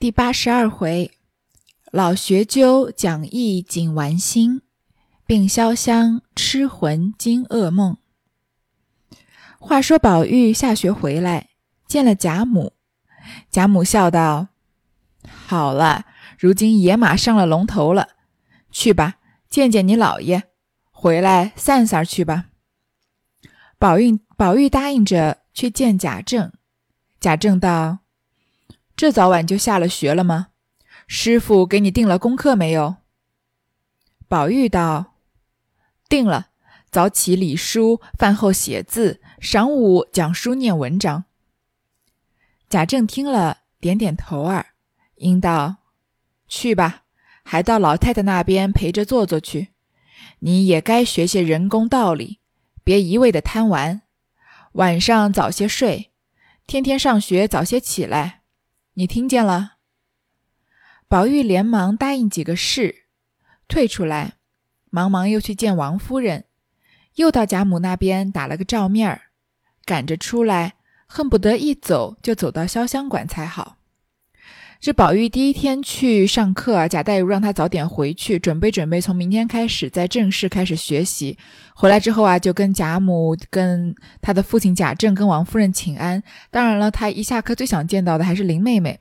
第八十二回，老学究讲义紧玩心，病潇湘痴魂惊噩梦。话说宝玉下学回来，见了贾母，贾母笑道：“好了，如今野马上了龙头了，去吧，见见你老爷，回来散散去吧。”宝玉宝玉答应着去见贾政，贾政道。这早晚就下了学了吗？师傅给你定了功课没有？宝玉道：“定了，早起理书，饭后写字，晌午讲书念文章。”贾政听了，点点头儿，应道：“去吧，还到老太太那边陪着坐坐去。你也该学些人工道理，别一味的贪玩。晚上早些睡，天天上学早些起来。”你听见了？宝玉连忙答应几个事，退出来，忙忙又去见王夫人，又到贾母那边打了个照面儿，赶着出来，恨不得一走就走到潇湘馆才好。这宝玉第一天去上课，贾代儒让他早点回去，准备准备，从明天开始再正式开始学习。回来之后啊，就跟贾母、跟他的父亲贾政、跟王夫人请安。当然了，他一下课最想见到的还是林妹妹。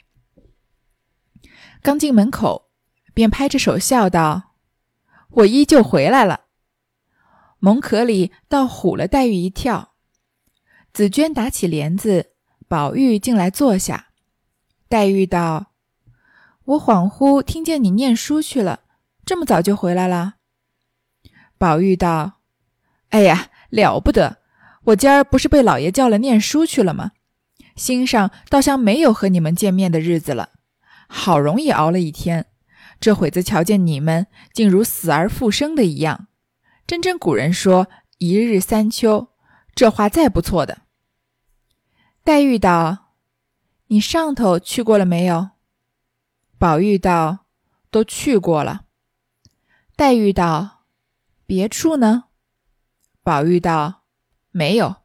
刚进门口，便拍着手笑道：“我依旧回来了。”蒙壳里倒唬了黛玉一跳。紫娟打起帘子，宝玉进来坐下。黛玉道：“我恍惚听见你念书去了，这么早就回来了。”宝玉道。哎呀，了不得！我今儿不是被老爷叫了念书去了吗？心上倒像没有和你们见面的日子了。好容易熬了一天，这会子瞧见你们，竟如死而复生的一样。真真古人说“一日三秋”，这话再不错的。黛玉道：“你上头去过了没有？”宝玉道：“都去过了。”黛玉道：“别处呢？”宝玉道：“没有。”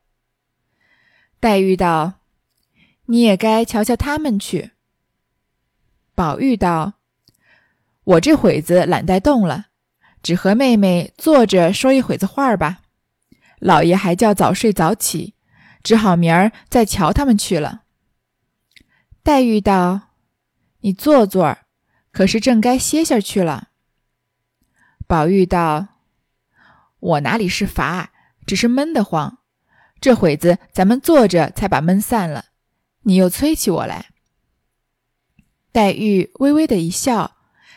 黛玉道：“你也该瞧瞧他们去。”宝玉道：“我这会子懒得动了，只和妹妹坐着说一会子话吧。老爷还叫早睡早起，只好明儿再瞧他们去了。”黛玉道：“你坐坐，可是正该歇下去了。”宝玉道：“我哪里是乏？”只是闷得慌，这会子咱们坐着才把闷散了，你又催起我来。黛玉微微的一笑，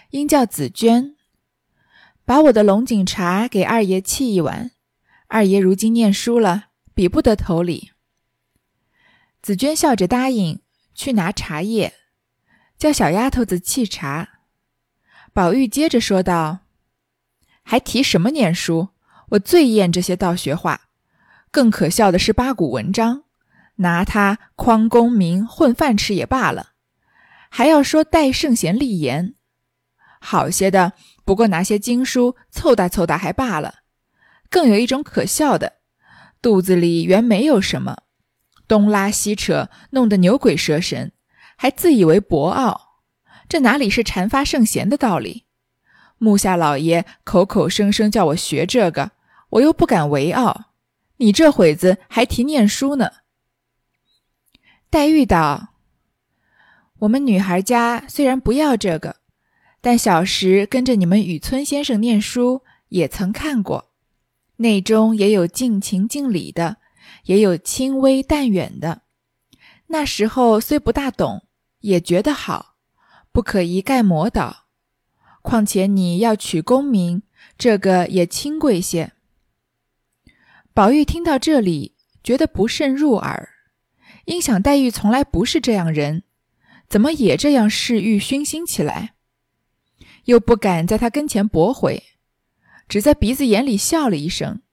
应叫紫娟把我的龙井茶给二爷沏一碗。二爷如今念书了，比不得头里。紫娟笑着答应，去拿茶叶，叫小丫头子沏茶。宝玉接着说道：“还提什么念书？”我最厌这些道学话，更可笑的是八股文章，拿它诓功名混饭吃也罢了，还要说带圣贤立言，好些的不过拿些经书凑搭凑搭还罢了，更有一种可笑的，肚子里原没有什么，东拉西扯，弄得牛鬼蛇神，还自以为博傲，这哪里是禅发圣贤的道理？木下老爷口口声声叫我学这个。我又不敢为傲，你这会子还提念书呢。黛玉道：“我们女孩家虽然不要这个，但小时跟着你们雨村先生念书，也曾看过，内中也有尽情尽理的，也有轻微淡远的。那时候虽不大懂，也觉得好，不可一概魔倒。况且你要取功名，这个也轻贵些。”宝玉听到这里，觉得不甚入耳，因想黛玉从来不是这样人，怎么也这样嗜欲熏心起来？又不敢在他跟前驳回，只在鼻子眼里笑了一声。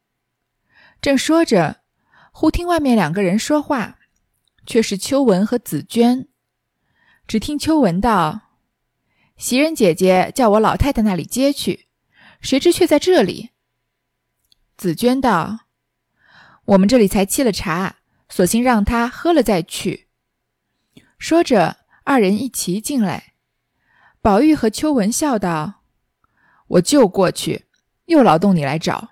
正说着，忽听外面两个人说话，却是秋纹和紫娟。只听秋纹道：“袭人姐姐叫我老太太那里接去，谁知却在这里。”紫娟道。我们这里才沏了茶，索性让他喝了再去。说着，二人一齐进来，宝玉和秋文笑道：“我就过去，又劳动你来找。”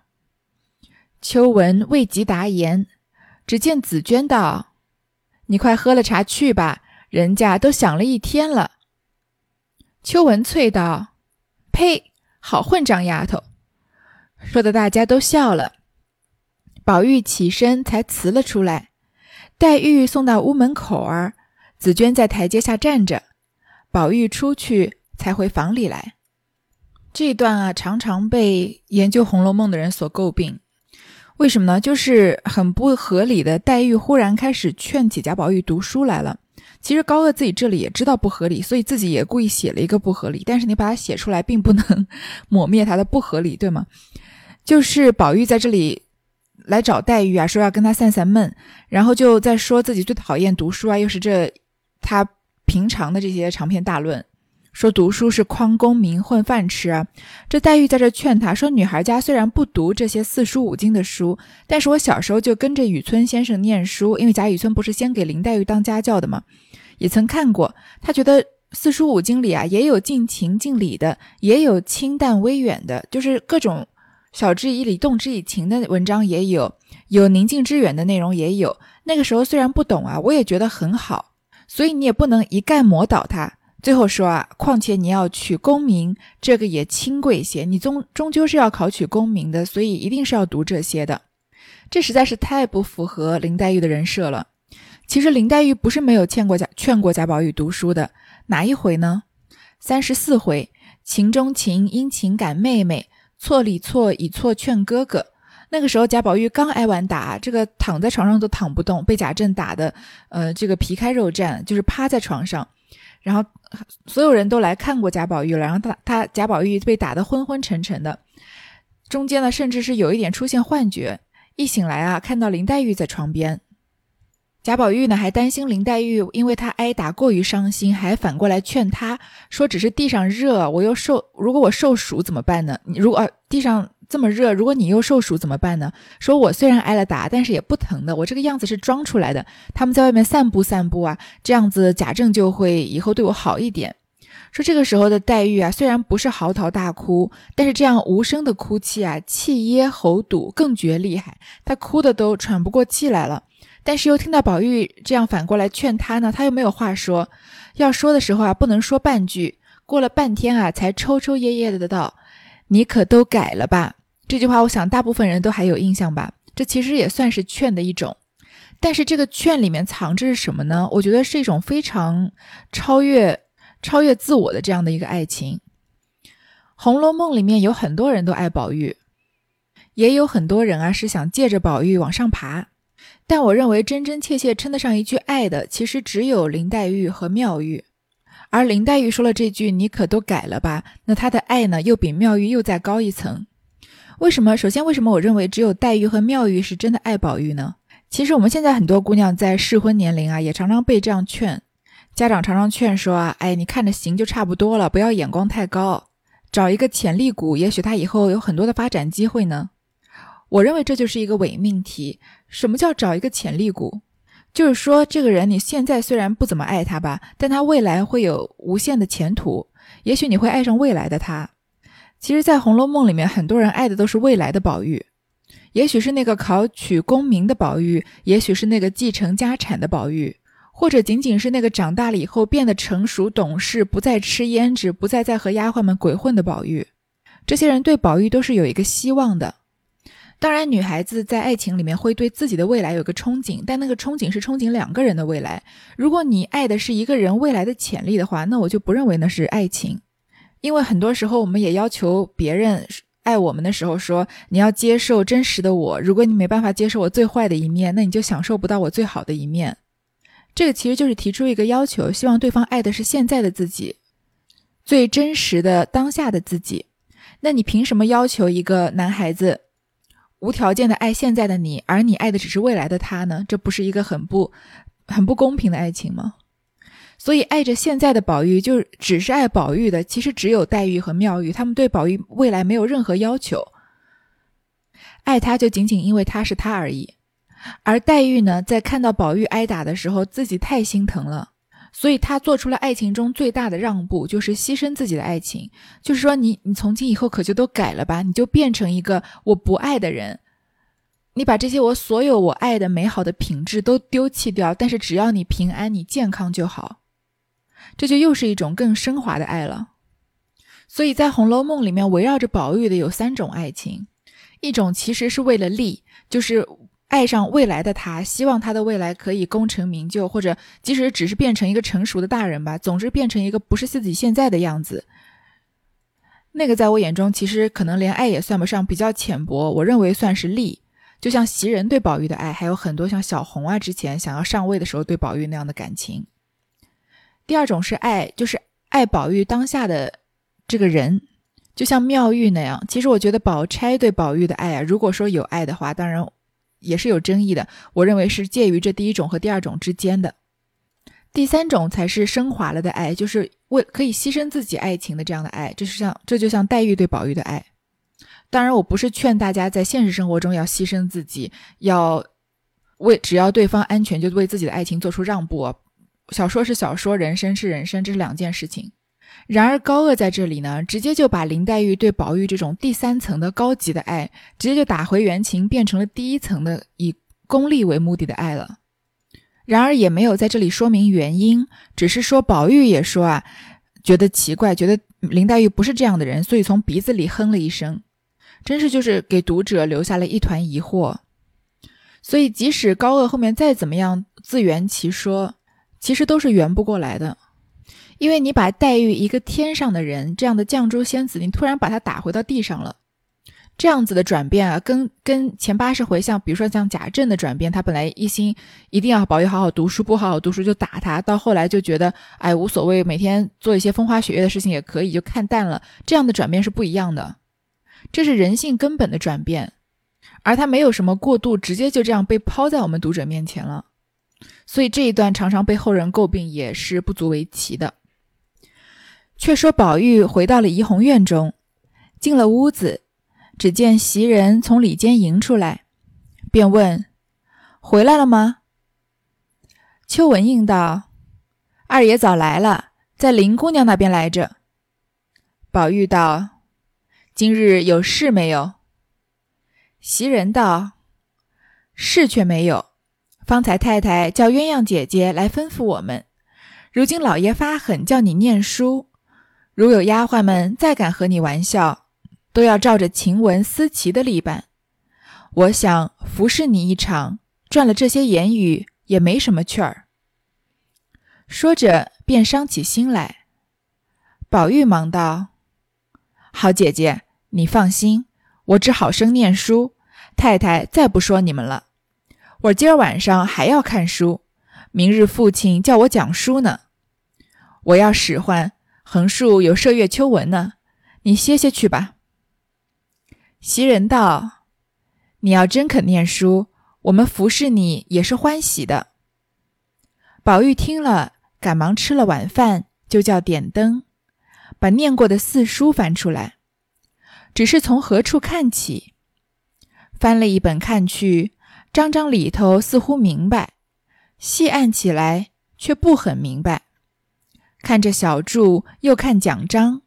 秋文未及答言，只见紫娟道：“你快喝了茶去吧，人家都想了一天了。”秋文啐道：“呸！好混账丫头！”说的大家都笑了。宝玉起身才辞了出来，黛玉送到屋门口儿，紫娟在台阶下站着，宝玉出去才回房里来。这段啊，常常被研究《红楼梦》的人所诟病。为什么呢？就是很不合理的。黛玉忽然开始劝起贾宝玉读书来了。其实高鹗自己这里也知道不合理，所以自己也故意写了一个不合理。但是你把它写出来，并不能抹灭它的不合理，对吗？就是宝玉在这里来找黛玉啊，说要跟他散散闷，然后就在说自己最讨厌读书啊，又是这他平常的这些长篇大论。说读书是匡功名混饭吃啊！这黛玉在这劝他说：“女孩家虽然不读这些四书五经的书，但是我小时候就跟着雨村先生念书，因为贾雨村不是先给林黛玉当家教的吗？也曾看过。他觉得四书五经里啊，也有尽情尽理的，也有清淡微远的，就是各种晓之以理、动之以情的文章也有，有宁静致远的内容也有。那个时候虽然不懂啊，我也觉得很好。所以你也不能一概抹倒他。”最后说啊，况且你要取功名，这个也清贵些。你终终究是要考取功名的，所以一定是要读这些的。这实在是太不符合林黛玉的人设了。其实林黛玉不是没有劝过贾劝过贾宝玉读书的，哪一回呢？三十四回，情中情，因情感妹妹，错里错，以错劝哥哥。那个时候贾宝玉刚挨完打，这个躺在床上都躺不动，被贾政打的，呃，这个皮开肉绽，就是趴在床上。然后所有人都来看过贾宝玉了，然后他他贾宝玉被打得昏昏沉沉的，中间呢甚至是有一点出现幻觉，一醒来啊看到林黛玉在床边，贾宝玉呢还担心林黛玉因为他挨打过于伤心，还反过来劝他说只是地上热，我又受如果我受暑怎么办呢？你如果地上。这么热，如果你又受暑怎么办呢？说我虽然挨了打，但是也不疼的。我这个样子是装出来的。他们在外面散步散步啊，这样子贾政就会以后对我好一点。说这个时候的黛玉啊，虽然不是嚎啕大哭，但是这样无声的哭泣啊，气噎喉堵，更觉厉害。她哭的都喘不过气来了。但是又听到宝玉这样反过来劝她呢，她又没有话说。要说的时候啊，不能说半句。过了半天啊，才抽抽噎噎的道：“你可都改了吧？”这句话，我想大部分人都还有印象吧。这其实也算是劝的一种，但是这个劝里面藏着是什么呢？我觉得是一种非常超越、超越自我的这样的一个爱情。《红楼梦》里面有很多人都爱宝玉，也有很多人啊是想借着宝玉往上爬。但我认为真真切切称得上一句爱的，其实只有林黛玉和妙玉。而林黛玉说了这句“你可都改了吧”，那她的爱呢，又比妙玉又再高一层。为什么？首先，为什么我认为只有黛玉和妙玉是真的爱宝玉呢？其实我们现在很多姑娘在适婚年龄啊，也常常被这样劝，家长常常劝说啊，哎，你看着行就差不多了，不要眼光太高，找一个潜力股，也许他以后有很多的发展机会呢。我认为这就是一个伪命题。什么叫找一个潜力股？就是说这个人你现在虽然不怎么爱他吧，但他未来会有无限的前途，也许你会爱上未来的他。其实，在《红楼梦》里面，很多人爱的都是未来的宝玉，也许是那个考取功名的宝玉，也许是那个继承家产的宝玉，或者仅仅是那个长大了以后变得成熟懂事，不再吃胭脂，不再再和丫鬟们鬼混的宝玉。这些人对宝玉都是有一个希望的。当然，女孩子在爱情里面会对自己的未来有个憧憬，但那个憧憬是憧憬两个人的未来。如果你爱的是一个人未来的潜力的话，那我就不认为那是爱情。因为很多时候，我们也要求别人爱我们的时候，说你要接受真实的我。如果你没办法接受我最坏的一面，那你就享受不到我最好的一面。这个其实就是提出一个要求，希望对方爱的是现在的自己，最真实的当下的自己。那你凭什么要求一个男孩子无条件的爱现在的你，而你爱的只是未来的他呢？这不是一个很不很不公平的爱情吗？所以，爱着现在的宝玉，就只是爱宝玉的。其实只有黛玉和妙玉，他们对宝玉未来没有任何要求，爱他就仅仅因为他是他而已。而黛玉呢，在看到宝玉挨打的时候，自己太心疼了，所以他做出了爱情中最大的让步，就是牺牲自己的爱情。就是说，你你从今以后可就都改了吧，你就变成一个我不爱的人，你把这些我所有我爱的美好的品质都丢弃掉。但是只要你平安，你健康就好，这就又是一种更升华的爱了。所以在《红楼梦》里面，围绕着宝玉的有三种爱情，一种其实是为了利，就是。爱上未来的他，希望他的未来可以功成名就，或者即使只是变成一个成熟的大人吧，总之变成一个不是自己现在的样子。那个在我眼中，其实可能连爱也算不上，比较浅薄。我认为算是利，就像袭人对宝玉的爱，还有很多像小红啊之前想要上位的时候对宝玉那样的感情。第二种是爱，就是爱宝玉当下的这个人，就像妙玉那样。其实我觉得宝钗对宝玉的爱啊，如果说有爱的话，当然。也是有争议的，我认为是介于这第一种和第二种之间的，第三种才是升华了的爱，就是为可以牺牲自己爱情的这样的爱，这是像这就像黛玉对宝玉的爱。当然，我不是劝大家在现实生活中要牺牲自己，要为只要对方安全就为自己的爱情做出让步。小说是小说，人生是人生，这是两件事情。然而高鹗在这里呢，直接就把林黛玉对宝玉这种第三层的高级的爱，直接就打回原形，变成了第一层的以功利为目的的爱了。然而也没有在这里说明原因，只是说宝玉也说啊，觉得奇怪，觉得林黛玉不是这样的人，所以从鼻子里哼了一声，真是就是给读者留下了一团疑惑。所以即使高鹗后面再怎么样自圆其说，其实都是圆不过来的。因为你把黛玉一个天上的人这样的绛珠仙子，你突然把她打回到地上了，这样子的转变啊，跟跟前八十回像，比如说像贾政的转变，他本来一心一定要宝玉好好读书，不好好读书就打他，到后来就觉得哎无所谓，每天做一些风花雪月的事情也可以，就看淡了。这样的转变是不一样的，这是人性根本的转变，而他没有什么过度，直接就这样被抛在我们读者面前了，所以这一段常常被后人诟病，也是不足为奇的。却说宝玉回到了怡红院中，进了屋子，只见袭人从里间迎出来，便问：“回来了吗？”秋文应道：“二爷早来了，在林姑娘那边来着。”宝玉道：“今日有事没有？”袭人道：“事却没有，方才太太叫鸳鸯姐姐来吩咐我们，如今老爷发狠叫你念书。”如有丫鬟们再敢和你玩笑，都要照着晴雯、思琪的例办。我想服侍你一场，赚了这些言语也没什么趣儿。说着，便伤起心来。宝玉忙道：“好姐姐，你放心，我只好生念书。太太再不说你们了。我今儿晚上还要看书，明日父亲叫我讲书呢。我要使唤。”横竖有麝月秋纹呢，你歇歇去吧。袭人道：“你要真肯念书，我们服侍你也是欢喜的。”宝玉听了，赶忙吃了晚饭，就叫点灯，把念过的四书翻出来，只是从何处看起？翻了一本看去，章章里头似乎明白，细按起来却不很明白。看着小注，又看奖章，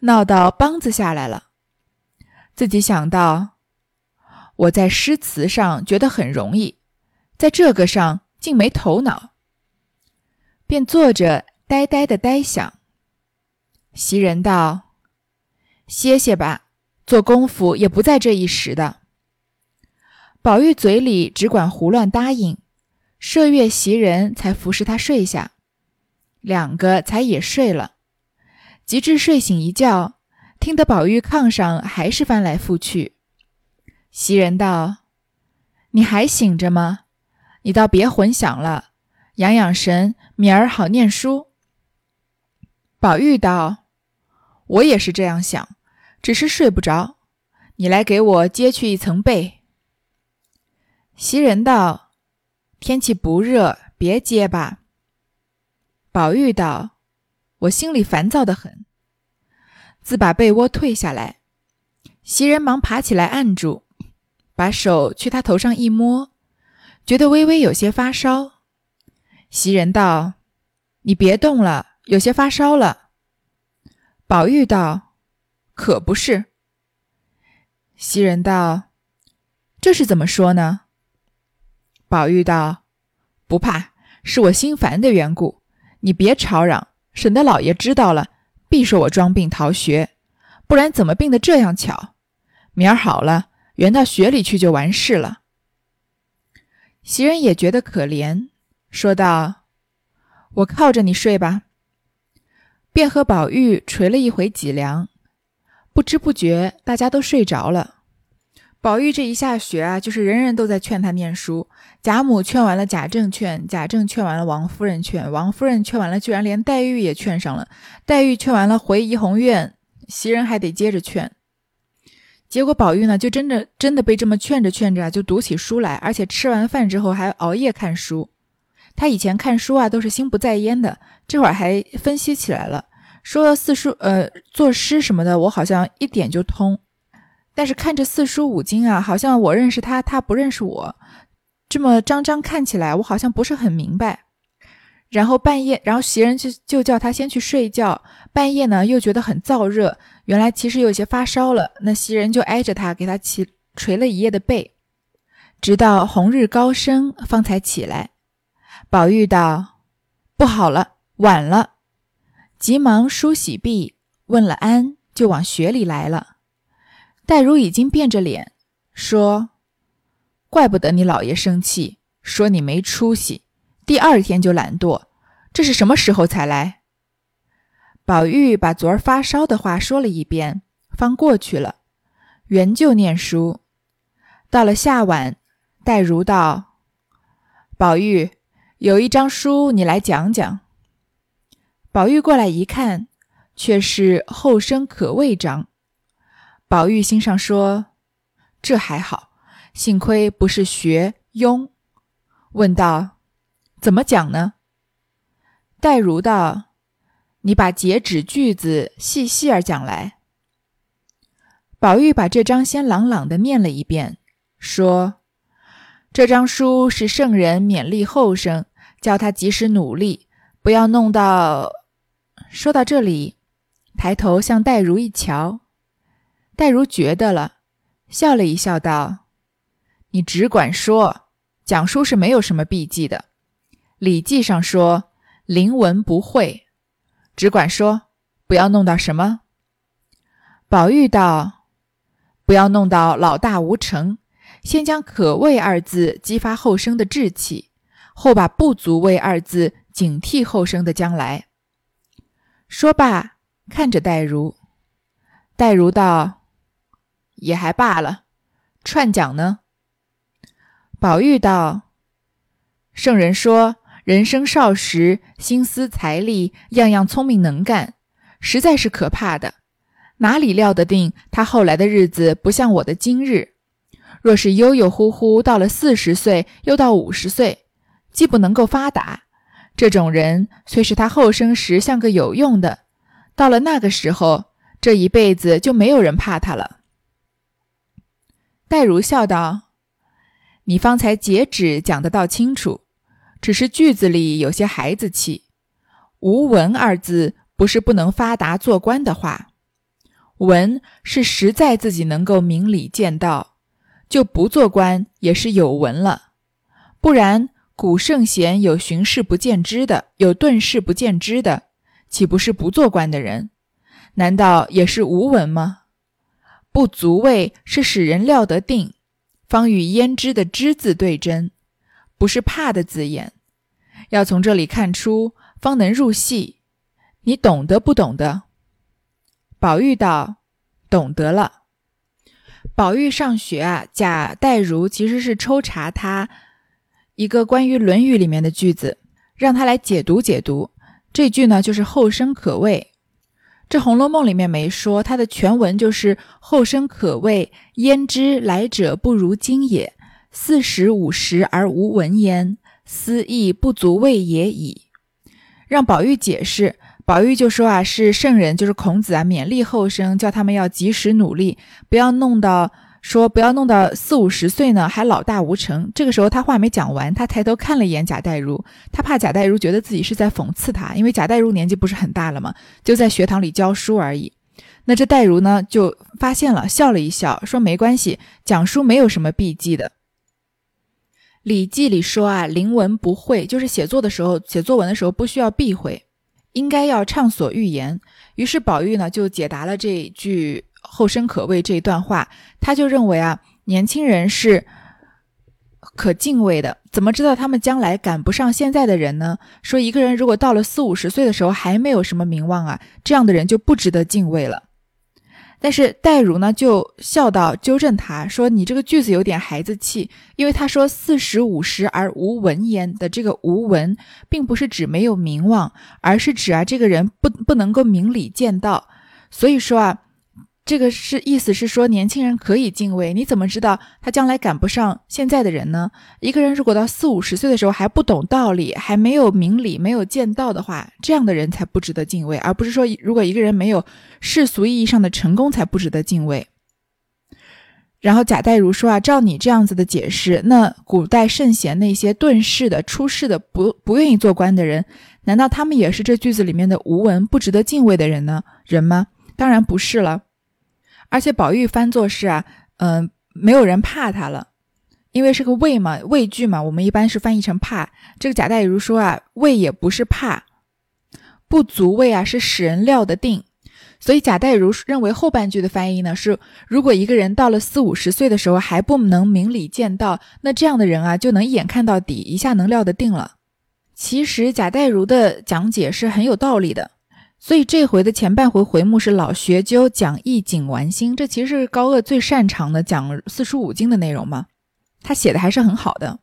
闹到梆子下来了。自己想到，我在诗词上觉得很容易，在这个上竟没头脑，便坐着呆呆的呆想。袭人道：“歇歇吧，做功夫也不在这一时的。”宝玉嘴里只管胡乱答应，麝月、袭人才服侍他睡下。两个才也睡了，及至睡醒一觉，听得宝玉炕上还是翻来覆去。袭人道：“你还醒着吗？你倒别混想了，养养神，明儿好念书。”宝玉道：“我也是这样想，只是睡不着。你来给我揭去一层被。”袭人道：“天气不热，别揭吧。”宝玉道：“我心里烦躁的很。”自把被窝退下来，袭人忙爬起来按住，把手去他头上一摸，觉得微微有些发烧。袭人道：“你别动了，有些发烧了。”宝玉道：“可不是。”袭人道：“这是怎么说呢？”宝玉道：“不怕，是我心烦的缘故。你别吵嚷，省得老爷知道了，必说我装病逃学。不然怎么病得这样巧？明儿好了，圆到学里去就完事了。”袭人也觉得可怜，说道：“我靠着你睡吧。”便和宝玉捶了一回脊梁，不知不觉大家都睡着了。宝玉这一下学啊，就是人人都在劝他念书。贾母劝完了，贾政劝，贾政劝完了，王夫人劝，王夫人劝完了，居然连黛玉也劝上了。黛玉劝完了，回怡红院，袭人还得接着劝。结果宝玉呢，就真的真的被这么劝着劝着，就读起书来，而且吃完饭之后还熬夜看书。他以前看书啊，都是心不在焉的，这会儿还分析起来了，说四书呃作诗什么的，我好像一点就通。但是看着四书五经啊，好像我认识他，他不认识我，这么张张看起来，我好像不是很明白。然后半夜，然后袭人就就叫他先去睡觉。半夜呢，又觉得很燥热，原来其实有些发烧了。那袭人就挨着他，给他起捶了一夜的背，直到红日高升，方才起来。宝玉道：“不好了，晚了。”急忙梳洗毕，问了安，就往雪里来了。黛如已经变着脸说：“怪不得你老爷生气，说你没出息。第二天就懒惰，这是什么时候才来？”宝玉把昨儿发烧的话说了一遍，方过去了，原就念书。到了下晚，黛如道：“宝玉。”有一张书，你来讲讲。宝玉过来一看，却是《后生可畏章》。宝玉心上说：“这还好，幸亏不是学庸。”问道：“怎么讲呢？”黛如道：“你把截止句子细细儿讲来。”宝玉把这张先朗朗的念了一遍，说：“这张书是圣人勉励后生。”叫他及时努力，不要弄到。说到这里，抬头向黛如一瞧，黛如觉得了，笑了一笑，道：“你只管说，讲书是没有什么避忌的。《礼记》上说‘临文不讳’，只管说，不要弄到什么。”宝玉道：“不要弄到老大无成，先将‘可畏’二字激发后生的志气。”后把“不足畏”二字警惕后生的将来。说罢，看着黛如，黛如道：“也还罢了，串讲呢。”宝玉道：“圣人说，人生少时，心思财力样样聪明能干，实在是可怕的。哪里料得定他后来的日子不像我的今日？若是悠悠忽忽到了四十岁，又到五十岁。”既不能够发达，这种人虽是他后生时像个有用的，到了那个时候，这一辈子就没有人怕他了。戴如笑道：“你方才截止讲的倒清楚，只是句子里有些孩子气。无文二字不是不能发达做官的话，文是实在自己能够明理见道，就不做官也是有文了，不然。”古圣贤有寻事不见知的，有顿事不见知的，岂不是不做官的人？难道也是无闻吗？不足畏是使人料得定，方与焉知的知字对真，不是怕的字眼。要从这里看出，方能入戏。你懂得不懂得？宝玉道：“懂得了。”宝玉上学啊，贾代儒其实是抽查他。一个关于《论语》里面的句子，让他来解读解读。这句呢，就是“后生可畏”。这《红楼梦》里面没说，它的全文就是“后生可畏，焉知来者不如今也？四十五十而无闻焉，思亦不足畏也已。”让宝玉解释，宝玉就说啊，是圣人，就是孔子啊，勉励后生，叫他们要及时努力，不要弄到说不要弄到四五十岁呢还老大无成。这个时候他话没讲完，他抬头看了一眼贾代儒，他怕贾代儒觉得自己是在讽刺他，因为贾代儒年纪不是很大了嘛，就在学堂里教书而已。那这代儒呢就发现了，笑了一笑，说没关系，讲书没有什么避忌的。《礼记》里说啊，临文不讳，就是写作的时候，写作文的时候不需要避讳，应该要畅所欲言。于是宝玉呢就解答了这句。后生可畏这一段话，他就认为啊，年轻人是可敬畏的。怎么知道他们将来赶不上现在的人呢？说一个人如果到了四五十岁的时候还没有什么名望啊，这样的人就不值得敬畏了。但是戴儒呢就笑道，纠正他说：“你这个句子有点孩子气，因为他说四十五十而无闻焉的这个无闻，并不是指没有名望，而是指啊这个人不不能够明理见道。所以说啊。”这个是意思是说，年轻人可以敬畏。你怎么知道他将来赶不上现在的人呢？一个人如果到四五十岁的时候还不懂道理，还没有明理、没有见道的话，这样的人才不值得敬畏，而不是说如果一个人没有世俗意义上的成功才不值得敬畏。然后贾代儒说啊，照你这样子的解释，那古代圣贤那些遁世的、出世的、不不愿意做官的人，难道他们也是这句子里面的无闻、不值得敬畏的人呢？人吗？当然不是了。而且宝玉翻作是啊，嗯，没有人怕他了，因为是个畏嘛，畏惧嘛，我们一般是翻译成怕。这个贾代儒说啊，畏也不是怕，不足畏啊，是使人料得定。所以贾代儒认为后半句的翻译呢是，如果一个人到了四五十岁的时候还不能明理见道，那这样的人啊就能一眼看到底，一下能料得定了。其实贾代儒的讲解是很有道理的。所以这回的前半回回目是老学究讲义景玩心，这其实是高鹗最擅长的讲四书五经的内容嘛。他写的还是很好的。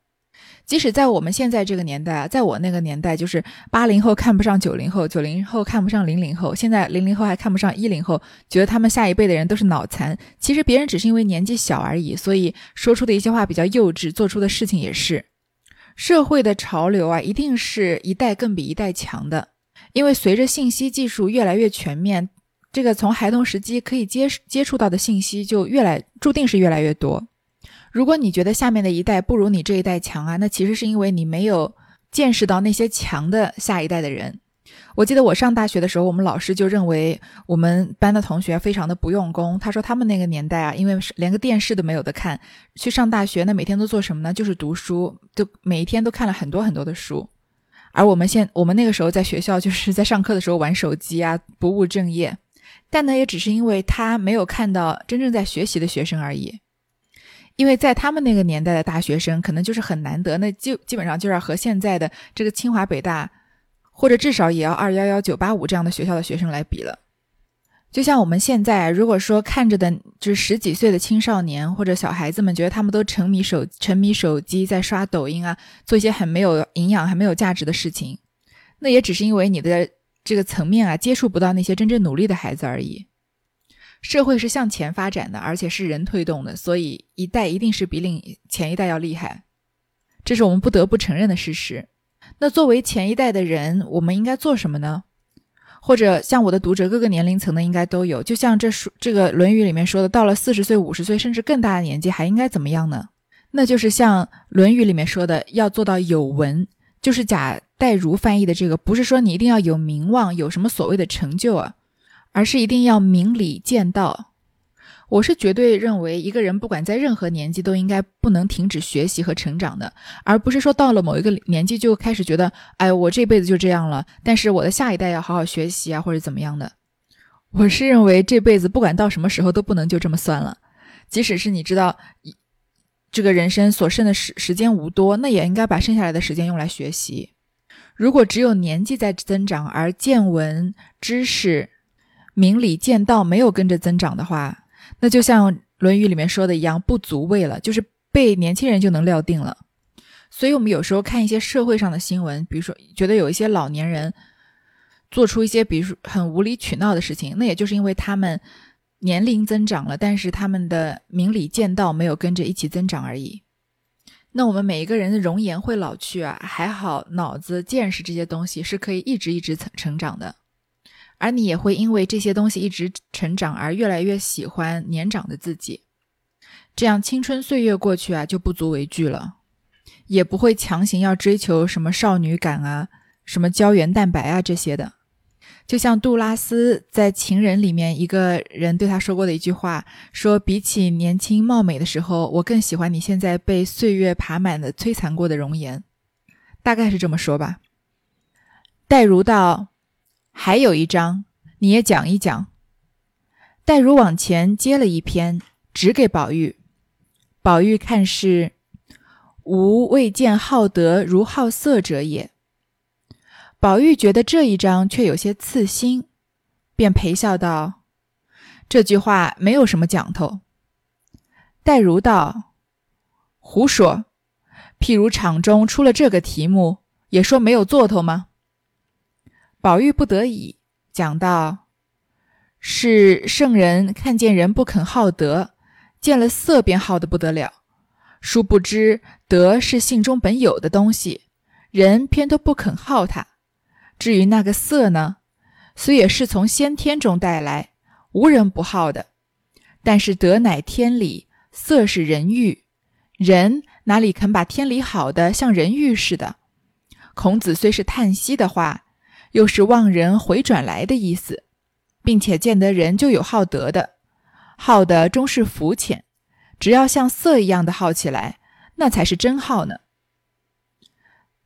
即使在我们现在这个年代啊，在我那个年代，就是八零后看不上九零后，九零后看不上零零后，现在零零后还看不上一零后，觉得他们下一辈的人都是脑残。其实别人只是因为年纪小而已，所以说出的一些话比较幼稚，做出的事情也是。社会的潮流啊，一定是一代更比一代强的。因为随着信息技术越来越全面，这个从孩童时期可以接接触到的信息就越来注定是越来越多。如果你觉得下面的一代不如你这一代强啊，那其实是因为你没有见识到那些强的下一代的人。我记得我上大学的时候，我们老师就认为我们班的同学非常的不用功。他说他们那个年代啊，因为连个电视都没有的看，去上大学那每天都做什么呢？就是读书，就每一天都看了很多很多的书。而我们现我们那个时候在学校就是在上课的时候玩手机啊，不务正业。但呢，也只是因为他没有看到真正在学习的学生而已。因为在他们那个年代的大学生，可能就是很难得，那就基本上就要和现在的这个清华北大，或者至少也要二幺幺九八五这样的学校的学生来比了。就像我们现在，如果说看着的就是十几岁的青少年或者小孩子们，觉得他们都沉迷手沉迷手机，在刷抖音啊，做一些很没有营养、还没有价值的事情，那也只是因为你的这个层面啊，接触不到那些真正努力的孩子而已。社会是向前发展的，而且是人推动的，所以一代一定是比另前一代要厉害，这是我们不得不承认的事实。那作为前一代的人，我们应该做什么呢？或者像我的读者各个年龄层的应该都有，就像这书这个《论语》里面说的，到了四十岁、五十岁甚至更大的年纪，还应该怎么样呢？那就是像《论语》里面说的，要做到有文，就是贾代儒翻译的这个，不是说你一定要有名望、有什么所谓的成就啊，而是一定要明理见道。我是绝对认为，一个人不管在任何年纪，都应该不能停止学习和成长的，而不是说到了某一个年纪就开始觉得，哎，我这辈子就这样了，但是我的下一代要好好学习啊，或者怎么样的。我是认为这辈子不管到什么时候都不能就这么算了，即使是你知道这个人生所剩的时时间无多，那也应该把剩下来的时间用来学习。如果只有年纪在增长，而见闻、知识、明理、见道没有跟着增长的话，那就像《论语》里面说的一样，不足畏了，就是被年轻人就能料定了。所以，我们有时候看一些社会上的新闻，比如说觉得有一些老年人做出一些，比如说很无理取闹的事情，那也就是因为他们年龄增长了，但是他们的明理见道没有跟着一起增长而已。那我们每一个人的容颜会老去啊，还好脑子、见识这些东西是可以一直一直成成长的。而你也会因为这些东西一直成长而越来越喜欢年长的自己，这样青春岁月过去啊，就不足为惧了，也不会强行要追求什么少女感啊，什么胶原蛋白啊这些的。就像杜拉斯在《情人》里面一个人对他说过的一句话，说比起年轻貌美的时候，我更喜欢你现在被岁月爬满的摧残过的容颜，大概是这么说吧。戴如道，还有一章，你也讲一讲。戴如往前接了一篇，指给宝玉。宝玉看是，吾未见好德如好色者也。宝玉觉得这一章却有些刺心，便陪笑道：“这句话没有什么讲头。”黛如道：“胡说！譬如场中出了这个题目，也说没有做头吗？”宝玉不得已讲道：“是圣人看见人不肯好德，见了色便好的不得了。殊不知德是性中本有的东西，人偏都不肯好它。”至于那个色呢，虽也是从先天中带来，无人不好的。但是德乃天理，色是人欲，人哪里肯把天理好的像人欲似的？孔子虽是叹息的话，又是望人回转来的意思，并且见得人就有好德的，好的终是肤浅，只要像色一样的好起来，那才是真好呢。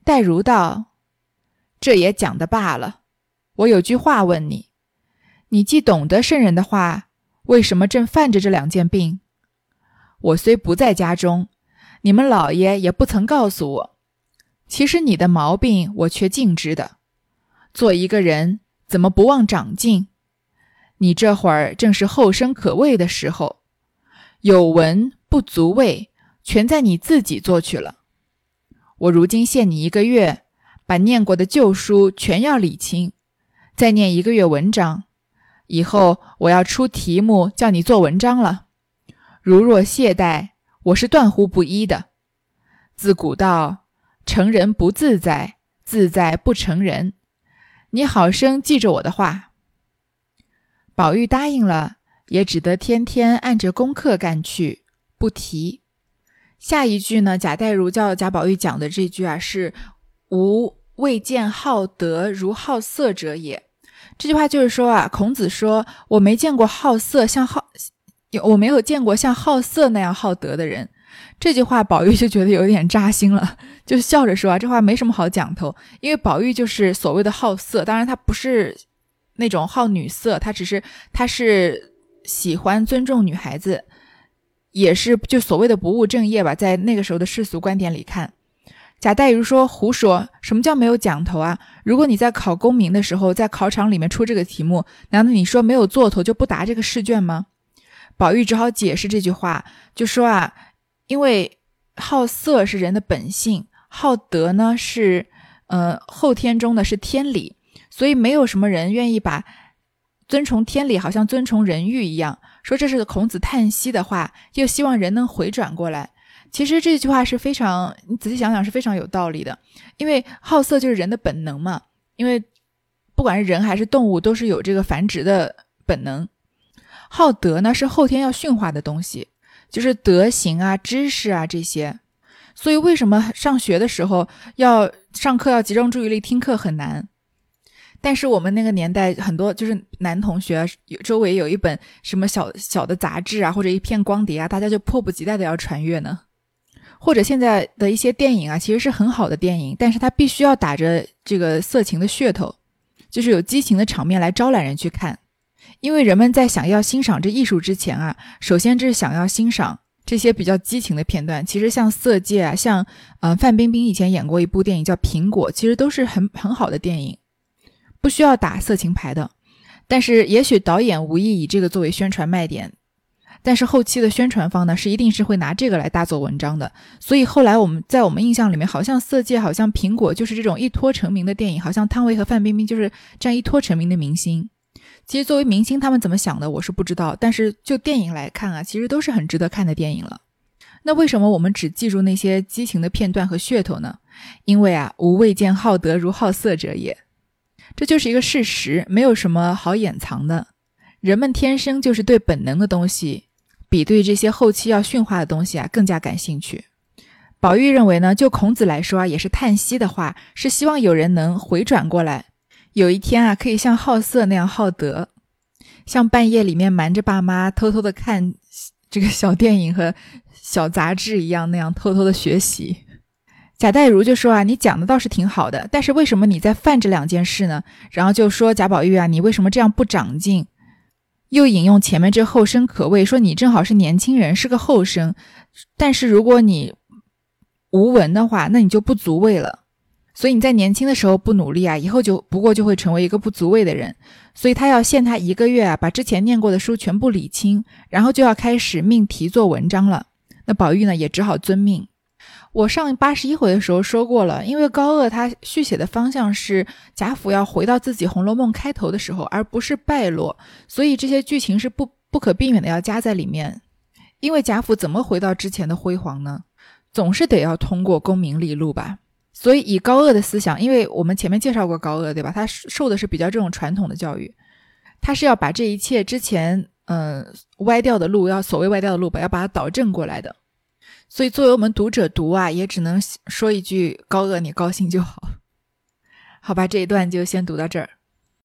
戴如道。这也讲的罢了。我有句话问你：你既懂得圣人的话，为什么正犯着这两件病？我虽不在家中，你们老爷也不曾告诉我。其实你的毛病我却尽知的。做一个人怎么不忘长进？你这会儿正是后生可畏的时候，有文不足畏，全在你自己做去了。我如今限你一个月。把念过的旧书全要理清，再念一个月文章。以后我要出题目叫你做文章了。如若懈怠，我是断乎不依的。自古道成人不自在，自在不成人。你好生记着我的话。宝玉答应了，也只得天天按着功课干去，不提。下一句呢？贾代儒叫贾宝玉讲的这句啊，是。吾未见好德如好色者也。这句话就是说啊，孔子说我没见过好色像好，我没有见过像好色那样好德的人。这句话宝玉就觉得有点扎心了，就笑着说啊，这话没什么好讲头，因为宝玉就是所谓的好色，当然他不是那种好女色，他只是他是喜欢尊重女孩子，也是就所谓的不务正业吧，在那个时候的世俗观点里看。贾代儒说：“胡说！什么叫没有讲头啊？如果你在考功名的时候，在考场里面出这个题目，难道你说没有做头就不答这个试卷吗？”宝玉只好解释这句话，就说啊，因为好色是人的本性，好德呢是呃后天中的是天理，所以没有什么人愿意把遵从天理好像遵从人欲一样。说这是孔子叹息的话，又希望人能回转过来。其实这句话是非常，你仔细想想是非常有道理的，因为好色就是人的本能嘛。因为不管是人还是动物，都是有这个繁殖的本能。好德呢是后天要驯化的东西，就是德行啊、知识啊这些。所以为什么上学的时候要上课要集中注意力听课很难？但是我们那个年代很多就是男同学有周围有一本什么小小的杂志啊，或者一片光碟啊，大家就迫不及待的要传阅呢。或者现在的一些电影啊，其实是很好的电影，但是它必须要打着这个色情的噱头，就是有激情的场面来招揽人去看。因为人们在想要欣赏这艺术之前啊，首先这是想要欣赏这些比较激情的片段。其实像《色戒》啊，像呃范冰冰以前演过一部电影叫《苹果》，其实都是很很好的电影，不需要打色情牌的。但是也许导演无意以这个作为宣传卖点。但是后期的宣传方呢，是一定是会拿这个来大做文章的。所以后来我们在我们印象里面，好像《色戒》好像苹果就是这种一脱成名的电影，好像汤唯和范冰冰就是这样一脱成名的明星。其实作为明星，他们怎么想的，我是不知道。但是就电影来看啊，其实都是很值得看的电影了。那为什么我们只记住那些激情的片段和噱头呢？因为啊，吾未见好德如好色者也，这就是一个事实，没有什么好掩藏的。人们天生就是对本能的东西。比对这些后期要驯化的东西啊更加感兴趣。宝玉认为呢，就孔子来说啊，也是叹息的话，是希望有人能回转过来，有一天啊，可以像好色那样好德，像半夜里面瞒着爸妈偷偷的看这个小电影和小杂志一样，那样偷偷的学习。贾代儒就说啊，你讲的倒是挺好的，但是为什么你在犯这两件事呢？然后就说贾宝玉啊，你为什么这样不长进？又引用前面这后生可畏，说你正好是年轻人，是个后生，但是如果你无闻的话，那你就不足畏了。所以你在年轻的时候不努力啊，以后就不过就会成为一个不足畏的人。所以他要限他一个月啊，把之前念过的书全部理清，然后就要开始命题做文章了。那宝玉呢，也只好遵命。我上八十一回的时候说过了，因为高鹗他续写的方向是贾府要回到自己《红楼梦》开头的时候，而不是败落，所以这些剧情是不不可避免的要加在里面。因为贾府怎么回到之前的辉煌呢？总是得要通过功名利禄吧。所以以高鄂的思想，因为我们前面介绍过高鄂，对吧？他受的是比较这种传统的教育，他是要把这一切之前嗯歪掉的路，要所谓歪掉的路吧，要把它导正过来的。所以，作为我们读者读啊，也只能说一句：高鄂，你高兴就好，好吧？这一段就先读到这儿。